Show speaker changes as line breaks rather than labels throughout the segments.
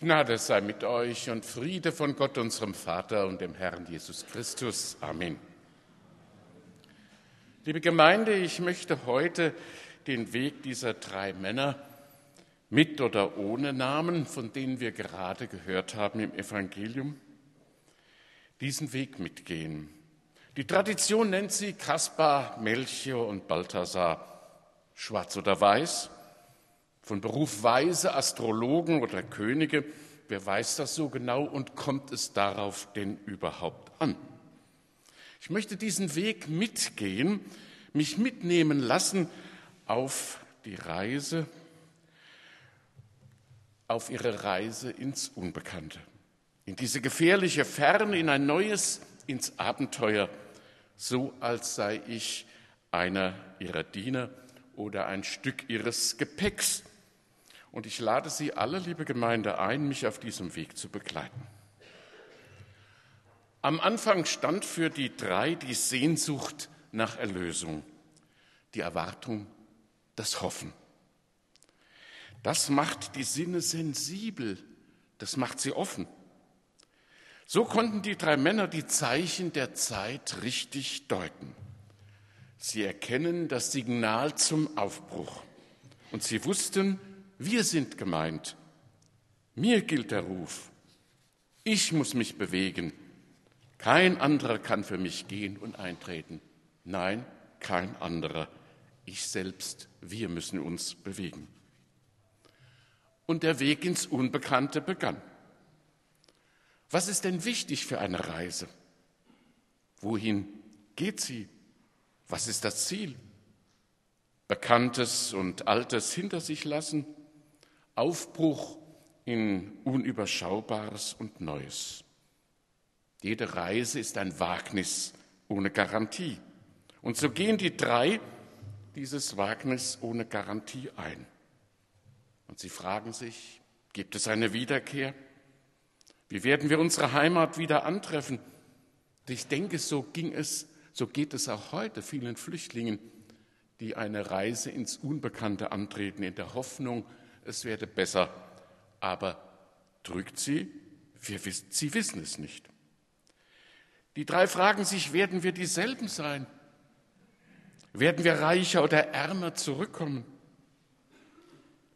Gnade sei mit euch und Friede von Gott, unserem Vater und dem Herrn Jesus Christus. Amen. Liebe Gemeinde, ich möchte heute den Weg dieser drei Männer mit oder ohne Namen, von denen wir gerade gehört haben im Evangelium, diesen Weg mitgehen. Die Tradition nennt sie Kaspar, Melchior und Balthasar, schwarz oder weiß, von Beruf Weise, Astrologen oder Könige. Wer weiß das so genau und kommt es darauf denn überhaupt an? Ich möchte diesen Weg mitgehen, mich mitnehmen lassen auf die Reise, auf ihre Reise ins Unbekannte, in diese gefährliche Ferne, in ein neues, ins Abenteuer, so als sei ich einer ihrer Diener oder ein Stück ihres Gepäcks, und ich lade Sie alle, liebe Gemeinde, ein, mich auf diesem Weg zu begleiten. Am Anfang stand für die drei die Sehnsucht nach Erlösung, die Erwartung, das Hoffen. Das macht die Sinne sensibel, das macht sie offen. So konnten die drei Männer die Zeichen der Zeit richtig deuten. Sie erkennen das Signal zum Aufbruch und sie wussten, wir sind gemeint. Mir gilt der Ruf. Ich muss mich bewegen. Kein anderer kann für mich gehen und eintreten. Nein, kein anderer. Ich selbst, wir müssen uns bewegen. Und der Weg ins Unbekannte begann. Was ist denn wichtig für eine Reise? Wohin geht sie? Was ist das Ziel? Bekanntes und Altes hinter sich lassen? Aufbruch in Unüberschaubares und Neues. Jede Reise ist ein Wagnis ohne Garantie. Und so gehen die drei dieses Wagnis ohne Garantie ein. Und sie fragen sich, gibt es eine Wiederkehr? Wie werden wir unsere Heimat wieder antreffen? Ich denke, so ging es, so geht es auch heute vielen Flüchtlingen, die eine Reise ins Unbekannte antreten, in der Hoffnung, es werde besser. Aber drückt sie? Wir sie wissen es nicht. Die drei fragen sich, werden wir dieselben sein? Werden wir reicher oder ärmer zurückkommen?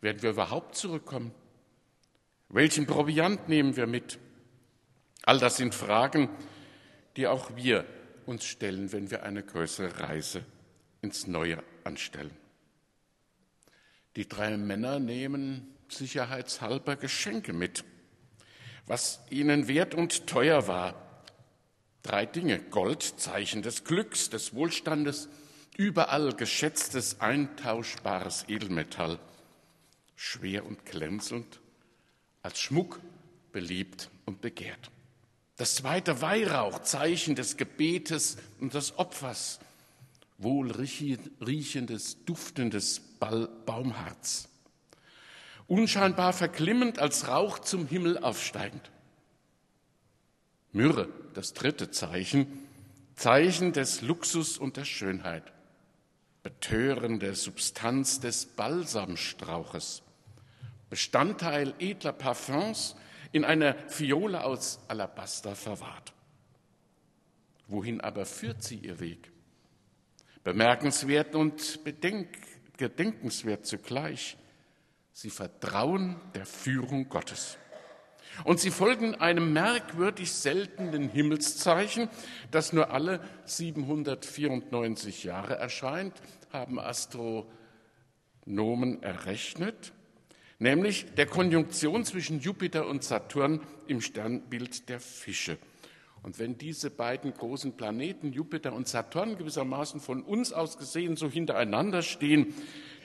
Werden wir überhaupt zurückkommen? Welchen Proviant nehmen wir mit? All das sind Fragen, die auch wir uns stellen, wenn wir eine größere Reise ins Neue anstellen. Die drei Männer nehmen sicherheitshalber Geschenke mit, was ihnen wert und teuer war. Drei Dinge. Gold, Zeichen des Glücks, des Wohlstandes, überall geschätztes, eintauschbares Edelmetall, schwer und glänzend, als Schmuck beliebt und begehrt. Das zweite Weihrauch, Zeichen des Gebetes und des Opfers, wohlriechendes, duftendes Baumharz. Unscheinbar verklimmend als Rauch zum Himmel aufsteigend. Myrrhe, das dritte Zeichen, Zeichen des Luxus und der Schönheit, betörende Substanz des Balsamstrauches, Bestandteil edler Parfums in einer Fiole aus Alabaster verwahrt. Wohin aber führt sie ihr Weg? Bemerkenswert und gedenkenswert zugleich. Sie vertrauen der Führung Gottes. Und sie folgen einem merkwürdig seltenen Himmelszeichen, das nur alle 794 Jahre erscheint, haben Astronomen errechnet, nämlich der Konjunktion zwischen Jupiter und Saturn im Sternbild der Fische. Und wenn diese beiden großen Planeten, Jupiter und Saturn, gewissermaßen von uns aus gesehen so hintereinander stehen,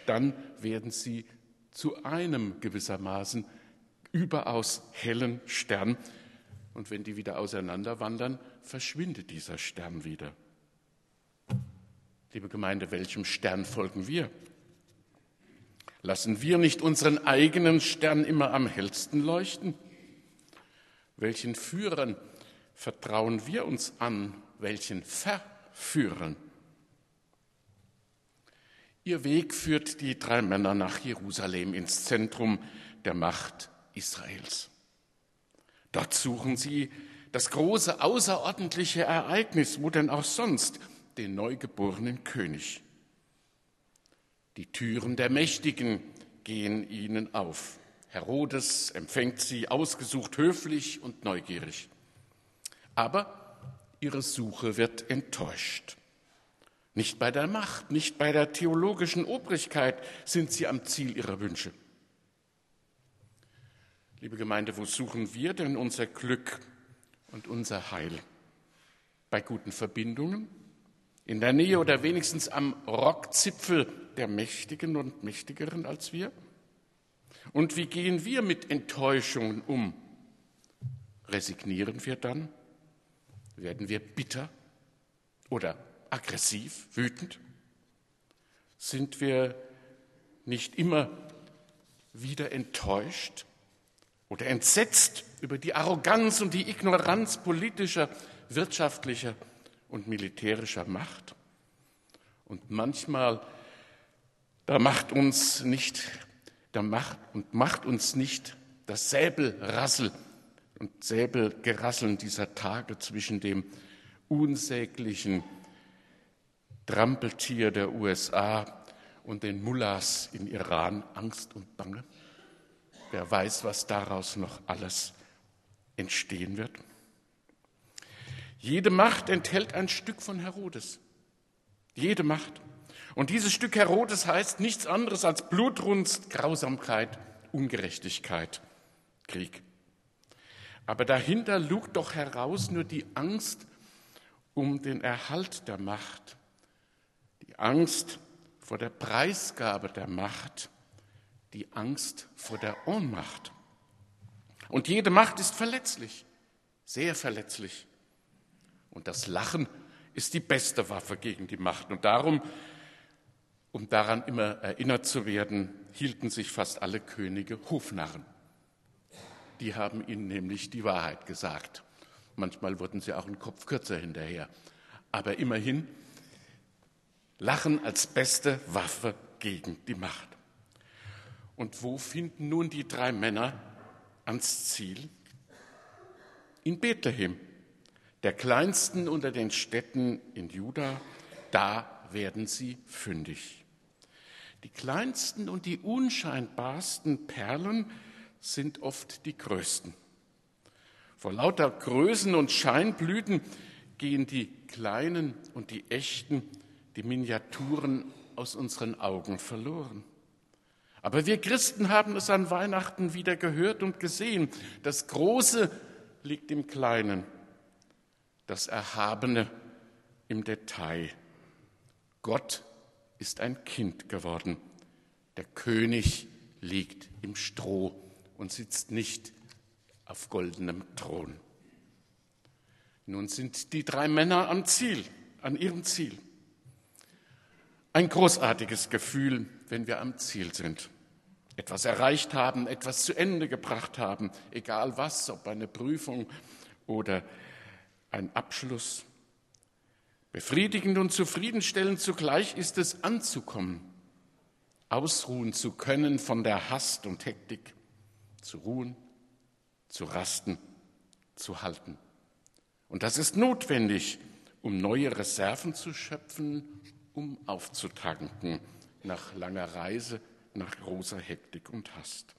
dann werden sie zu einem gewissermaßen überaus hellen Stern. Und wenn die wieder auseinanderwandern, verschwindet dieser Stern wieder. Liebe Gemeinde, welchem Stern folgen wir? Lassen wir nicht unseren eigenen Stern immer am hellsten leuchten? Welchen Führern vertrauen wir uns an, welchen Verführern? Ihr Weg führt die drei Männer nach Jerusalem ins Zentrum der Macht Israels. Dort suchen sie das große außerordentliche Ereignis, wo denn auch sonst, den neugeborenen König. Die Türen der Mächtigen gehen ihnen auf. Herodes empfängt sie ausgesucht höflich und neugierig. Aber ihre Suche wird enttäuscht. Nicht bei der Macht, nicht bei der theologischen Obrigkeit sind sie am Ziel ihrer Wünsche. Liebe Gemeinde, wo suchen wir denn unser Glück und unser Heil? Bei guten Verbindungen? In der Nähe oder wenigstens am Rockzipfel der Mächtigen und Mächtigeren als wir? Und wie gehen wir mit Enttäuschungen um? Resignieren wir dann? Werden wir bitter oder aggressiv, wütend? Sind wir nicht immer wieder enttäuscht oder entsetzt über die Arroganz und die Ignoranz politischer, wirtschaftlicher und militärischer Macht? Und manchmal, da macht uns nicht, da macht und macht uns nicht das Säbelrassel und Säbelgerasseln dieser Tage zwischen dem unsäglichen Trampeltier der USA und den Mullahs in Iran Angst und Bange? Wer weiß, was daraus noch alles entstehen wird? Jede Macht enthält ein Stück von Herodes. Jede Macht. Und dieses Stück Herodes heißt nichts anderes als Blutrunst, Grausamkeit, Ungerechtigkeit, Krieg. Aber dahinter lugt doch heraus nur die Angst um den Erhalt der Macht Angst vor der Preisgabe der Macht, die Angst vor der Ohnmacht. Und jede Macht ist verletzlich, sehr verletzlich. Und das Lachen ist die beste Waffe gegen die Macht. Und darum, um daran immer erinnert zu werden, hielten sich fast alle Könige Hofnarren. Die haben ihnen nämlich die Wahrheit gesagt. Manchmal wurden sie auch einen Kopf kürzer hinterher. Aber immerhin, Lachen als beste Waffe gegen die Macht. Und wo finden nun die drei Männer ans Ziel? In Bethlehem, der kleinsten unter den Städten in Juda, da werden sie fündig. Die kleinsten und die unscheinbarsten Perlen sind oft die größten. Vor lauter Größen und Scheinblüten gehen die kleinen und die echten die Miniaturen aus unseren Augen verloren. Aber wir Christen haben es an Weihnachten wieder gehört und gesehen. Das Große liegt im Kleinen, das Erhabene im Detail. Gott ist ein Kind geworden. Der König liegt im Stroh und sitzt nicht auf goldenem Thron. Nun sind die drei Männer am Ziel, an ihrem Ziel. Ein großartiges Gefühl, wenn wir am Ziel sind, etwas erreicht haben, etwas zu Ende gebracht haben, egal was, ob eine Prüfung oder ein Abschluss. Befriedigend und zufriedenstellend zugleich ist es anzukommen, ausruhen zu können von der Hast und Hektik, zu ruhen, zu rasten, zu halten. Und das ist notwendig, um neue Reserven zu schöpfen um aufzutanken nach langer Reise, nach großer Hektik und Hast.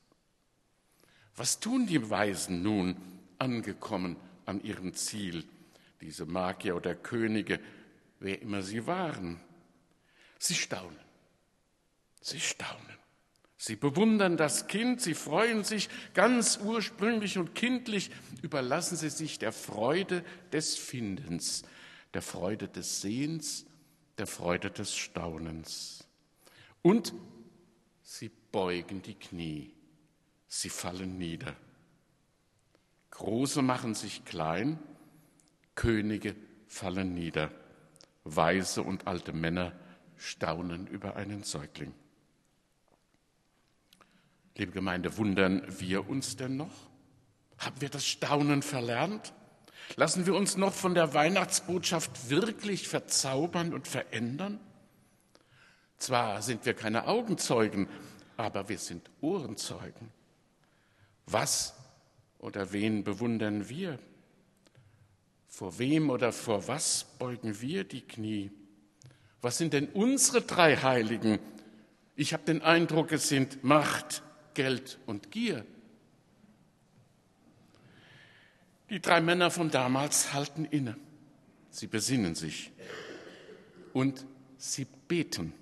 Was tun die Weisen nun, angekommen an ihrem Ziel, diese Magier oder Könige, wer immer sie waren? Sie staunen. Sie staunen. Sie bewundern das Kind, sie freuen sich ganz ursprünglich und kindlich, überlassen sie sich der Freude des Findens, der Freude des Sehens der Freude des Staunens. Und sie beugen die Knie, sie fallen nieder. Große machen sich klein, Könige fallen nieder, Weise und alte Männer staunen über einen Säugling. Liebe Gemeinde, wundern wir uns denn noch? Haben wir das Staunen verlernt? Lassen wir uns noch von der Weihnachtsbotschaft wirklich verzaubern und verändern? Zwar sind wir keine Augenzeugen, aber wir sind Ohrenzeugen. Was oder wen bewundern wir? Vor wem oder vor was beugen wir die Knie? Was sind denn unsere drei Heiligen? Ich habe den Eindruck, es sind Macht, Geld und Gier. Die drei Männer von damals halten inne. Sie besinnen sich und sie beten.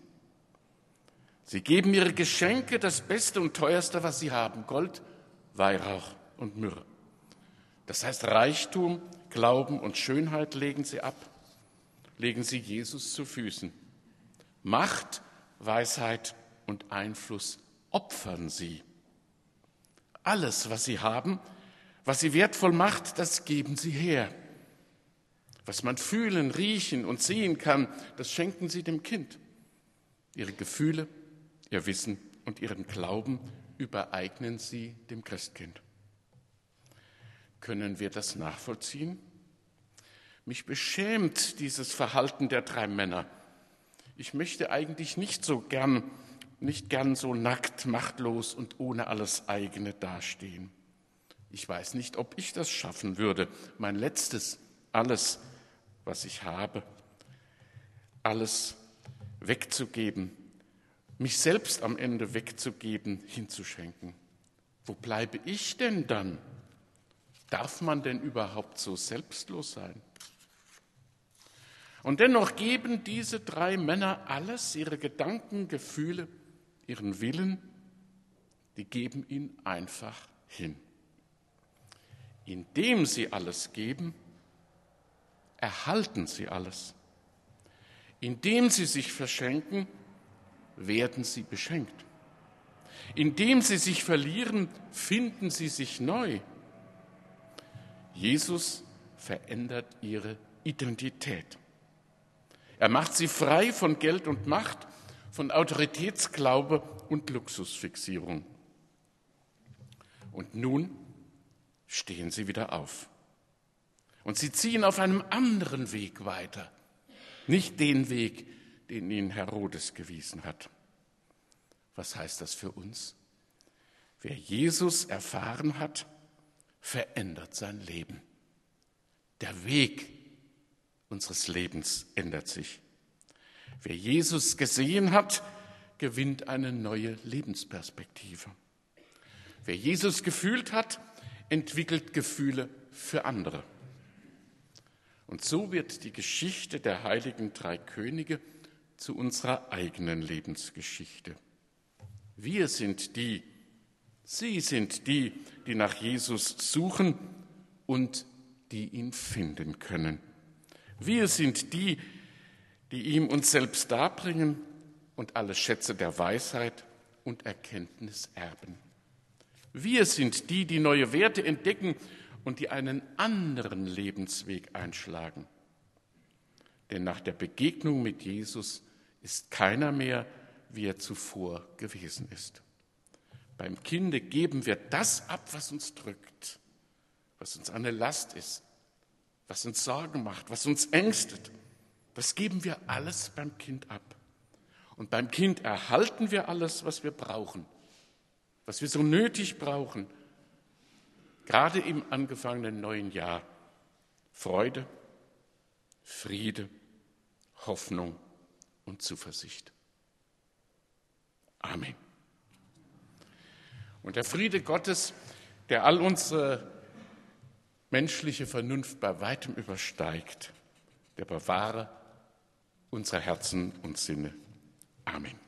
Sie geben ihre Geschenke, das Beste und Teuerste, was sie haben, Gold, Weihrauch und Myrrhe. Das heißt, Reichtum, Glauben und Schönheit legen sie ab, legen sie Jesus zu Füßen. Macht, Weisheit und Einfluss opfern sie. Alles, was sie haben, was sie wertvoll macht, das geben sie her. Was man fühlen, riechen und sehen kann, das schenken sie dem Kind. Ihre Gefühle, ihr Wissen und ihren Glauben übereignen sie dem Christkind. Können wir das nachvollziehen? Mich beschämt dieses Verhalten der drei Männer. Ich möchte eigentlich nicht so gern, nicht gern so nackt, machtlos und ohne alles eigene dastehen. Ich weiß nicht, ob ich das schaffen würde, mein letztes, alles, was ich habe, alles wegzugeben, mich selbst am Ende wegzugeben, hinzuschenken. Wo bleibe ich denn dann? Darf man denn überhaupt so selbstlos sein? Und dennoch geben diese drei Männer alles, ihre Gedanken, Gefühle, ihren Willen, die geben ihn einfach hin. Indem sie alles geben, erhalten sie alles. Indem sie sich verschenken, werden sie beschenkt. Indem sie sich verlieren, finden sie sich neu. Jesus verändert ihre Identität. Er macht sie frei von Geld und Macht, von Autoritätsglaube und Luxusfixierung. Und nun stehen sie wieder auf. Und sie ziehen auf einem anderen Weg weiter, nicht den Weg, den ihnen Herodes gewiesen hat. Was heißt das für uns? Wer Jesus erfahren hat, verändert sein Leben. Der Weg unseres Lebens ändert sich. Wer Jesus gesehen hat, gewinnt eine neue Lebensperspektive. Wer Jesus gefühlt hat, entwickelt Gefühle für andere. Und so wird die Geschichte der heiligen drei Könige zu unserer eigenen Lebensgeschichte. Wir sind die, Sie sind die, die nach Jesus suchen und die ihn finden können. Wir sind die, die ihm uns selbst darbringen und alle Schätze der Weisheit und Erkenntnis erben. Wir sind die, die neue Werte entdecken und die einen anderen Lebensweg einschlagen. Denn nach der Begegnung mit Jesus ist keiner mehr, wie er zuvor gewesen ist. Beim Kinde geben wir das ab, was uns drückt, was uns eine Last ist, was uns Sorgen macht, was uns ängstet. Das geben wir alles beim Kind ab. Und beim Kind erhalten wir alles, was wir brauchen, was wir so nötig brauchen, gerade im angefangenen neuen Jahr. Freude, Friede, Hoffnung und Zuversicht. Amen. Und der Friede Gottes, der all unsere menschliche Vernunft bei weitem übersteigt, der bewahre unsere Herzen und Sinne. Amen.